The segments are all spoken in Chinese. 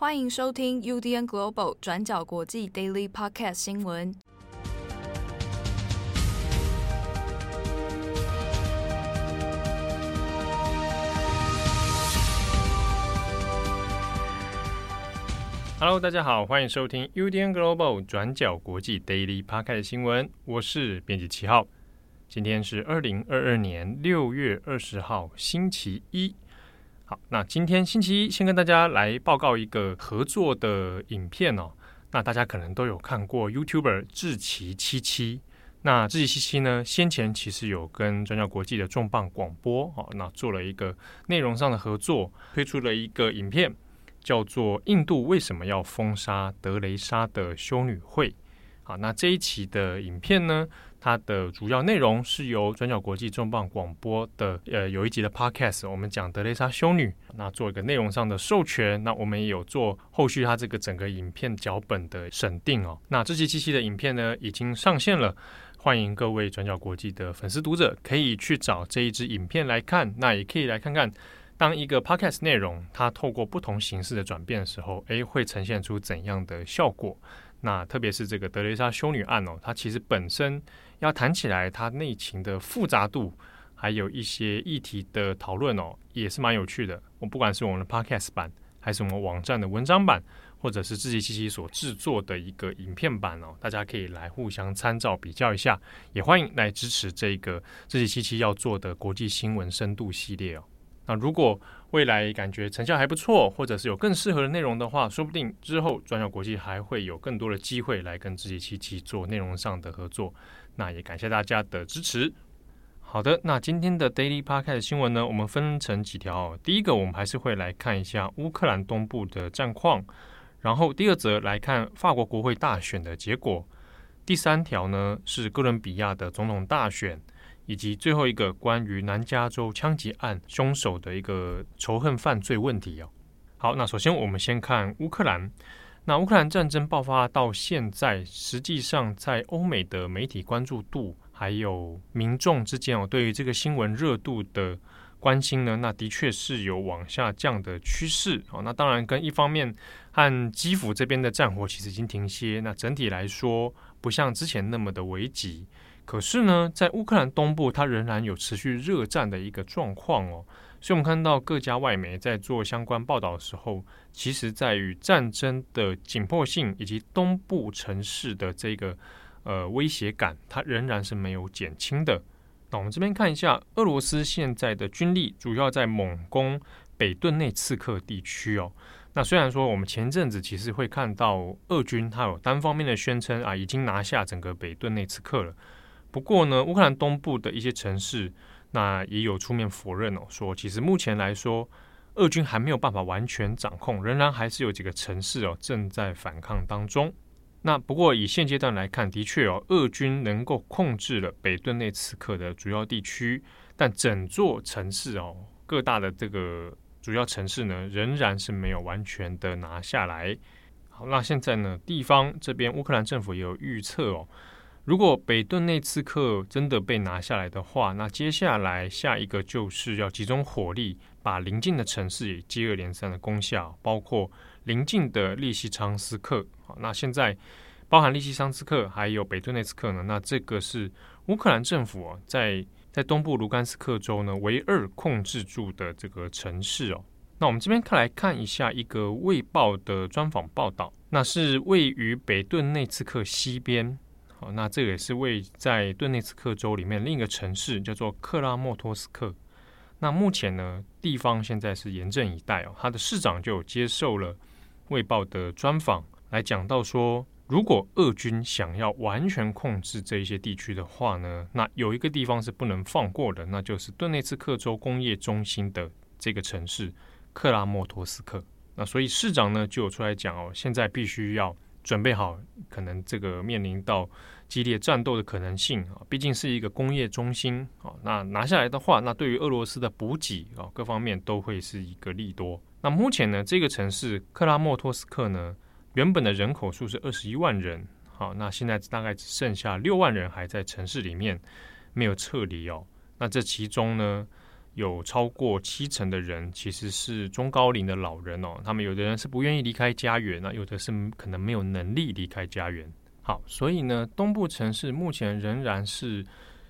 欢迎收听 UDN Global 转角国际 Daily Podcast 新闻。Hello，大家好，欢迎收听 UDN Global 转角国际 Daily Podcast 新闻。我是编辑七号，今天是二零二二年六月二十号，星期一。好，那今天星期一，先跟大家来报告一个合作的影片哦。那大家可能都有看过 YouTuber 志奇七七。那志奇七七呢，先前其实有跟转角国际的重磅广播哦，那做了一个内容上的合作，推出了一个影片，叫做《印度为什么要封杀德雷莎的修女会》。好，那这一期的影片呢，它的主要内容是由转角国际重磅广播的呃有一集的 podcast，我们讲德雷莎修女，那做一个内容上的授权，那我们也有做后续它这个整个影片脚本的审定哦。那这期七期的影片呢已经上线了，欢迎各位转角国际的粉丝读者可以去找这一支影片来看，那也可以来看看当一个 podcast 内容它透过不同形式的转变的时候，诶，会呈现出怎样的效果？那特别是这个德雷莎修女案哦，它其实本身要谈起来，它内情的复杂度，还有一些议题的讨论哦，也是蛮有趣的。我不管是我们的 Podcast 版，还是我们网站的文章版，或者是自己七七所制作的一个影片版哦，大家可以来互相参照比较一下。也欢迎来支持这个自己七七要做的国际新闻深度系列哦。那如果未来感觉成效还不错，或者是有更适合的内容的话，说不定之后转角国际还会有更多的机会来跟自己七七做内容上的合作。那也感谢大家的支持。好的，那今天的 Daily Park 的新闻呢，我们分成几条。第一个，我们还是会来看一下乌克兰东部的战况。然后第二则来看法国国会大选的结果。第三条呢是哥伦比亚的总统大选。以及最后一个关于南加州枪击案凶手的一个仇恨犯罪问题哦。好，那首先我们先看乌克兰。那乌克兰战争爆发到现在，实际上在欧美的媒体关注度，还有民众之间哦，对于这个新闻热度的关心呢，那的确是有往下降的趋势哦。那当然跟一方面和基辅这边的战火其实已经停歇，那整体来说不像之前那么的危急。可是呢，在乌克兰东部，它仍然有持续热战的一个状况哦。所以，我们看到各家外媒在做相关报道的时候，其实在于战争的紧迫性以及东部城市的这个呃威胁感，它仍然是没有减轻的。那我们这边看一下，俄罗斯现在的军力主要在猛攻北顿内茨克地区哦。那虽然说我们前阵子其实会看到俄军它有单方面的宣称啊，已经拿下整个北顿内茨克了。不过呢，乌克兰东部的一些城市，那也有出面否认哦，说其实目前来说，俄军还没有办法完全掌控，仍然还是有几个城市哦正在反抗当中。那不过以现阶段来看，的确哦，俄军能够控制了北顿内茨克的主要地区，但整座城市哦，各大的这个主要城市呢，仍然是没有完全的拿下来。好，那现在呢，地方这边乌克兰政府也有预测哦。如果北顿内茨克真的被拿下来的话，那接下来下一个就是要集中火力，把邻近的城市也接二连三的攻下，包括邻近的利西昌斯克。好，那现在包含利西昌斯克还有北顿内茨克呢，那这个是乌克兰政府啊，在在东部卢甘斯克州呢唯二控制住的这个城市哦。那我们这边看来看一下一个卫报的专访报道，那是位于北顿内茨克西边。好，那这个也是位在顿涅茨克州里面另一个城市，叫做克拉莫托斯克。那目前呢，地方现在是严阵以待哦。他的市长就接受了《卫报》的专访，来讲到说，如果俄军想要完全控制这一些地区的话呢，那有一个地方是不能放过的，那就是顿涅茨克州工业中心的这个城市克拉莫托斯克。那所以市长呢就有出来讲哦，现在必须要。准备好，可能这个面临到激烈战斗的可能性啊，毕竟是一个工业中心啊。那拿下来的话，那对于俄罗斯的补给啊，各方面都会是一个利多。那目前呢，这个城市克拉莫托斯克呢，原本的人口数是二十一万人，好，那现在大概只剩下六万人还在城市里面没有撤离哦。那这其中呢，有超过七成的人其实是中高龄的老人哦，他们有的人是不愿意离开家园，那有的是可能没有能力离开家园。好，所以呢，东部城市目前仍然是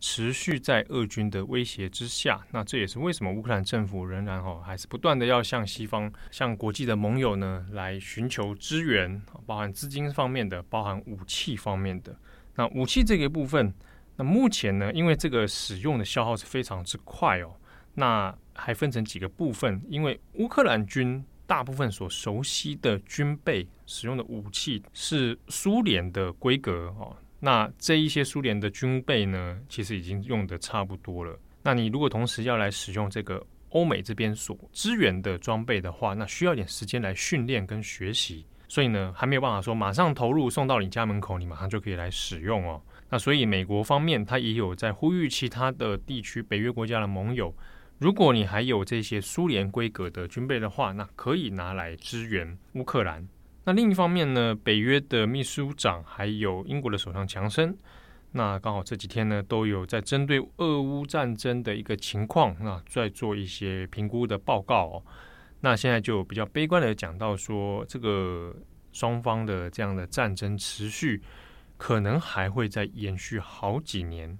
持续在俄军的威胁之下。那这也是为什么乌克兰政府仍然哦，还是不断的要向西方、向国际的盟友呢来寻求支援，包含资金方面的，包含武器方面的。那武器这个部分，那目前呢，因为这个使用的消耗是非常之快哦。那还分成几个部分，因为乌克兰军大部分所熟悉的军备使用的武器是苏联的规格哦。那这一些苏联的军备呢，其实已经用得差不多了。那你如果同时要来使用这个欧美这边所支援的装备的话，那需要点时间来训练跟学习，所以呢，还没有办法说马上投入送到你家门口，你马上就可以来使用哦。那所以美国方面，他也有在呼吁其他的地区北约国家的盟友。如果你还有这些苏联规格的军备的话，那可以拿来支援乌克兰。那另一方面呢，北约的秘书长还有英国的首相强生，那刚好这几天呢都有在针对俄乌战争的一个情况，那在做一些评估的报告哦。那现在就比较悲观的讲到说，这个双方的这样的战争持续，可能还会再延续好几年。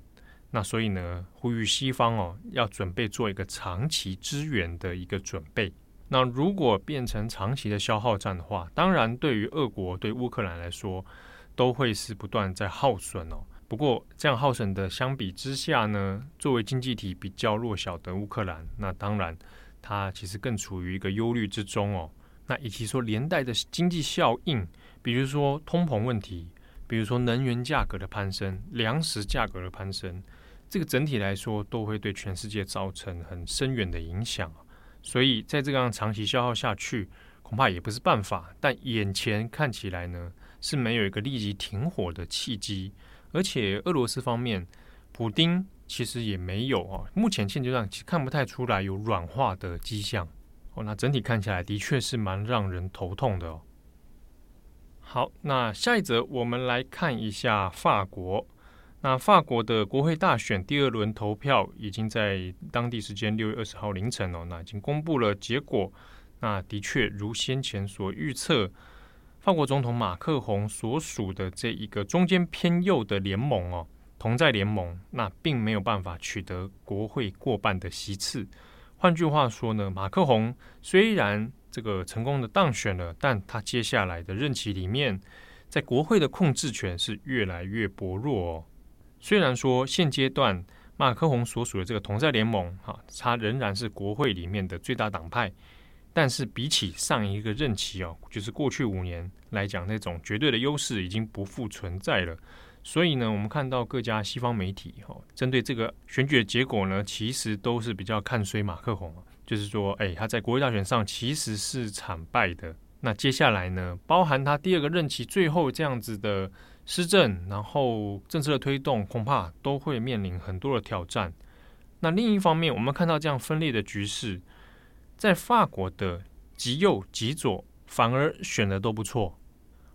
那所以呢，呼吁西方哦，要准备做一个长期支援的一个准备。那如果变成长期的消耗战的话，当然对于俄国对乌克兰来说，都会是不断在耗损哦。不过这样耗损的相比之下呢，作为经济体比较弱小的乌克兰，那当然它其实更处于一个忧虑之中哦。那以及说连带的经济效应，比如说通膨问题，比如说能源价格的攀升，粮食价格的攀升。这个整体来说都会对全世界造成很深远的影响，所以在这样长期消耗下去，恐怕也不是办法。但眼前看起来呢，是没有一个立即停火的契机，而且俄罗斯方面，普丁其实也没有啊，目前现阶段其实看不太出来有软化的迹象。哦，那整体看起来的确是蛮让人头痛的哦。好，那下一则我们来看一下法国。那法国的国会大选第二轮投票已经在当地时间六月二十号凌晨哦，那已经公布了结果。那的确如先前所预测，法国总统马克宏所属的这一个中间偏右的联盟哦，同在联盟，那并没有办法取得国会过半的席次。换句话说呢，马克宏虽然这个成功的当选了，但他接下来的任期里面，在国会的控制权是越来越薄弱哦。虽然说现阶段马克宏所属的这个同在联盟，哈，他仍然是国会里面的最大党派，但是比起上一个任期哦，就是过去五年来讲，那种绝对的优势已经不复存在了。所以呢，我们看到各家西方媒体哈，针对这个选举的结果呢，其实都是比较看衰马克宏，就是说，哎，他在国会大选上其实是惨败的。那接下来呢，包含他第二个任期最后这样子的。施政，然后政策的推动，恐怕都会面临很多的挑战。那另一方面，我们看到这样分裂的局势，在法国的极右、极左反而选的都不错。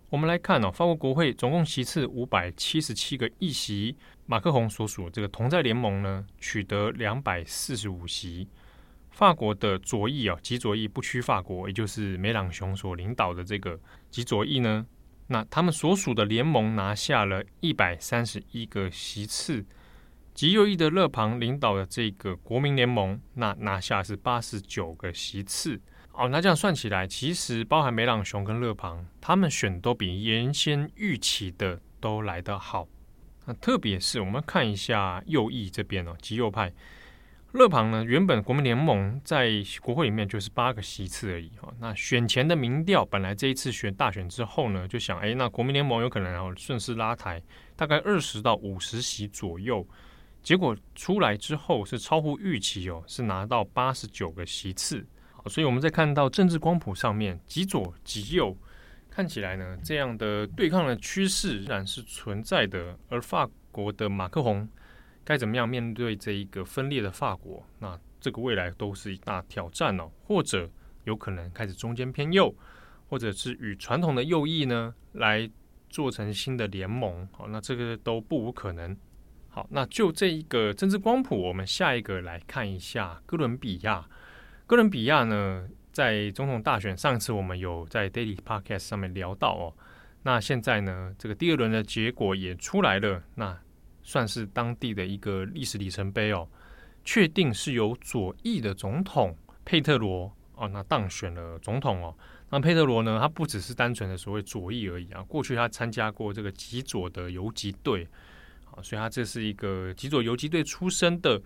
我们来看哦，法国国会总共席次五百七十七个议席，马克宏所属这个同在联盟呢，取得两百四十五席。法国的左翼啊，极左翼不屈法国，也就是梅朗雄所领导的这个极左翼呢。那他们所属的联盟拿下了一百三十一个席次，极右翼的勒庞领导的这个国民联盟，那拿下是八十九个席次。哦，那这样算起来，其实包含梅朗雄跟勒庞，他们选都比原先预期的都来得好。那特别是我们看一下右翼这边哦，极右派。勒庞呢，原本国民联盟在国会里面就是八个席次而已哈。那选前的民调，本来这一次选大选之后呢，就想，哎，那国民联盟有可能要顺势拉抬，大概二十到五十席左右。结果出来之后是超乎预期哦，是拿到八十九个席次。好，所以我们在看到政治光谱上面，极左极右看起来呢，这样的对抗的趋势仍然是存在的。而法国的马克宏。该怎么样面对这一个分裂的法国？那这个未来都是一大挑战哦。或者有可能开始中间偏右，或者是与传统的右翼呢来做成新的联盟。好，那这个都不无可能。好，那就这一个政治光谱，我们下一个来看一下哥伦比亚。哥伦比亚呢，在总统大选上次我们有在 Daily Podcast 上面聊到哦。那现在呢，这个第二轮的结果也出来了，那算是当地的一个历史里程碑哦。确定是由左翼的总统佩特罗哦，那当选了总统哦。那佩特罗呢，他不只是单纯的所谓左翼而已啊，过去他参加过这个极左的游击队啊。所以，他这是一个极左游击队出身的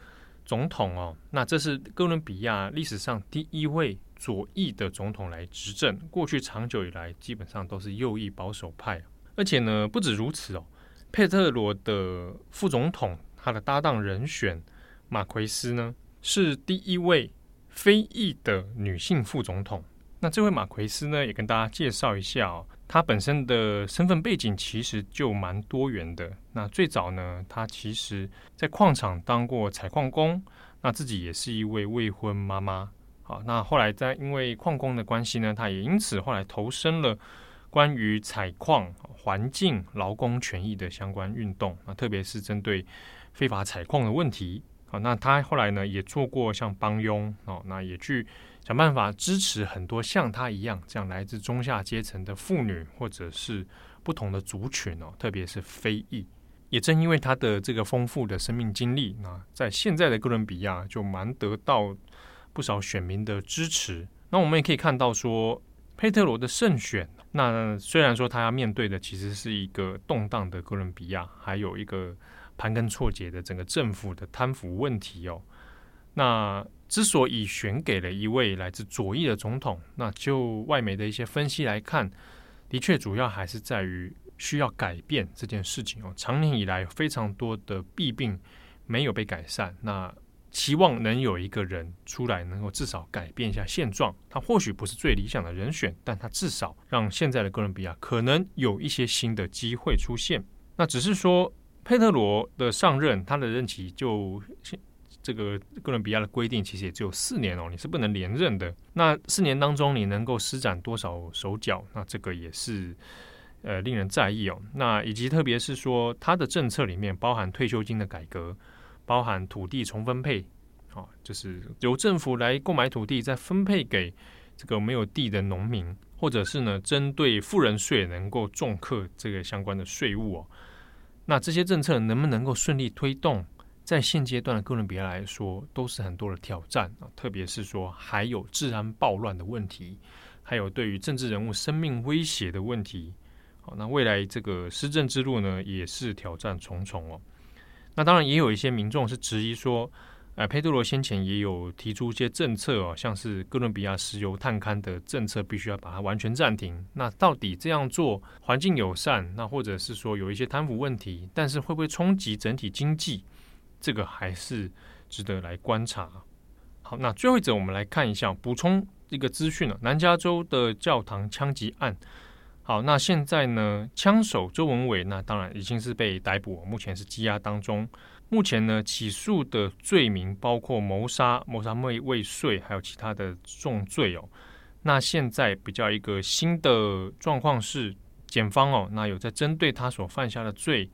总统哦。那这是哥伦比亚历史上第一位左翼的总统来执政。过去长久以来，基本上都是右翼保守派。而且呢，不止如此哦，佩特罗的副总统，他的搭档人选马奎斯呢，是第一位非裔的女性副总统。那这位马奎斯呢，也跟大家介绍一下哦。他本身的身份背景其实就蛮多元的。那最早呢，他其实在矿场当过采矿工，那自己也是一位未婚妈妈。好，那后来在因为矿工的关系呢，他也因此后来投身了关于采矿、环境、劳工权益的相关运动啊，特别是针对非法采矿的问题。啊，那他后来呢也做过像帮佣哦，那也去。想办法支持很多像他一样这样来自中下阶层的妇女，或者是不同的族群哦，特别是非裔。也正因为他的这个丰富的生命经历，那在现在的哥伦比亚就蛮得到不少选民的支持。那我们也可以看到说，佩特罗的胜选，那虽然说他要面对的其实是一个动荡的哥伦比亚，还有一个盘根错节的整个政府的贪腐问题哦，那。之所以选给了一位来自左翼的总统，那就外媒的一些分析来看，的确主要还是在于需要改变这件事情哦。长年以来非常多的弊病没有被改善，那期望能有一个人出来，能够至少改变一下现状。他或许不是最理想的人选，但他至少让现在的哥伦比亚可能有一些新的机会出现。那只是说佩特罗的上任，他的任期就。这个哥伦比亚的规定其实也只有四年哦，你是不能连任的。那四年当中，你能够施展多少手脚？那这个也是呃令人在意哦。那以及特别是说，他的政策里面包含退休金的改革，包含土地重分配，啊，就是由政府来购买土地，再分配给这个没有地的农民，或者是呢，针对富人税能够重课这个相关的税务哦。那这些政策能不能够顺利推动？在现阶段的哥伦比亚来说，都是很多的挑战啊，特别是说还有治安暴乱的问题，还有对于政治人物生命威胁的问题。好，那未来这个施政之路呢，也是挑战重重哦。那当然也有一些民众是质疑说，呃，佩特罗先前也有提出一些政策哦，像是哥伦比亚石油探勘的政策，必须要把它完全暂停。那到底这样做环境友善？那或者是说有一些贪腐问题，但是会不会冲击整体经济？这个还是值得来观察。好，那最后一则，我们来看一下，补充一个资讯了。南加州的教堂枪击案，好，那现在呢，枪手周文伟，那当然已经是被逮捕，目前是羁押当中。目前呢，起诉的罪名包括谋杀、谋杀未未遂，还有其他的重罪哦。那现在比较一个新的状况是，检方哦，那有在针对他所犯下的罪。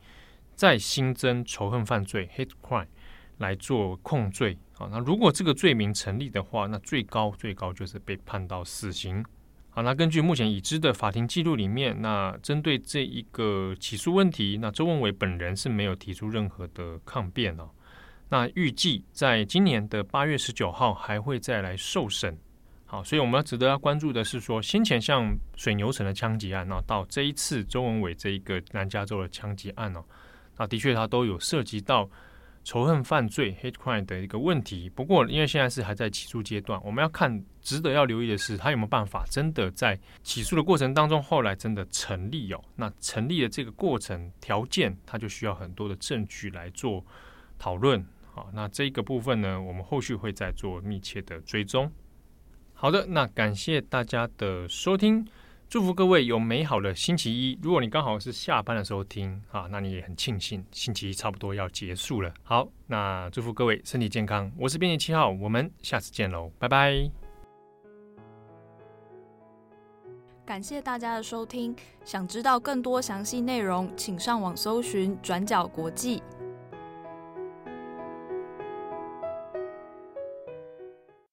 再新增仇恨犯罪 （hate crime） 来做控罪啊。那如果这个罪名成立的话，那最高最高就是被判到死刑。好，那根据目前已知的法庭记录里面，那针对这一个起诉问题，那周文伟本人是没有提出任何的抗辩哦。那预计在今年的八月十九号还会再来受审。好，所以我们要值得要关注的是说，先前像水牛城的枪击案，那到这一次周文伟这一个南加州的枪击案哦。那的确，它都有涉及到仇恨犯罪 （hate crime） 的一个问题。不过，因为现在是还在起诉阶段，我们要看，值得要留意的是，他有没有办法真的在起诉的过程当中，后来真的成立哦？那成立的这个过程条件，它就需要很多的证据来做讨论。好，那这个部分呢，我们后续会再做密切的追踪。好的，那感谢大家的收听。祝福各位有美好的星期一。如果你刚好是下班的时候听啊，那你也很庆幸星期一差不多要结束了。好，那祝福各位身体健康。我是编辑七号，我们下次见喽，拜拜。感谢大家的收听。想知道更多详细内容，请上网搜寻转角国际。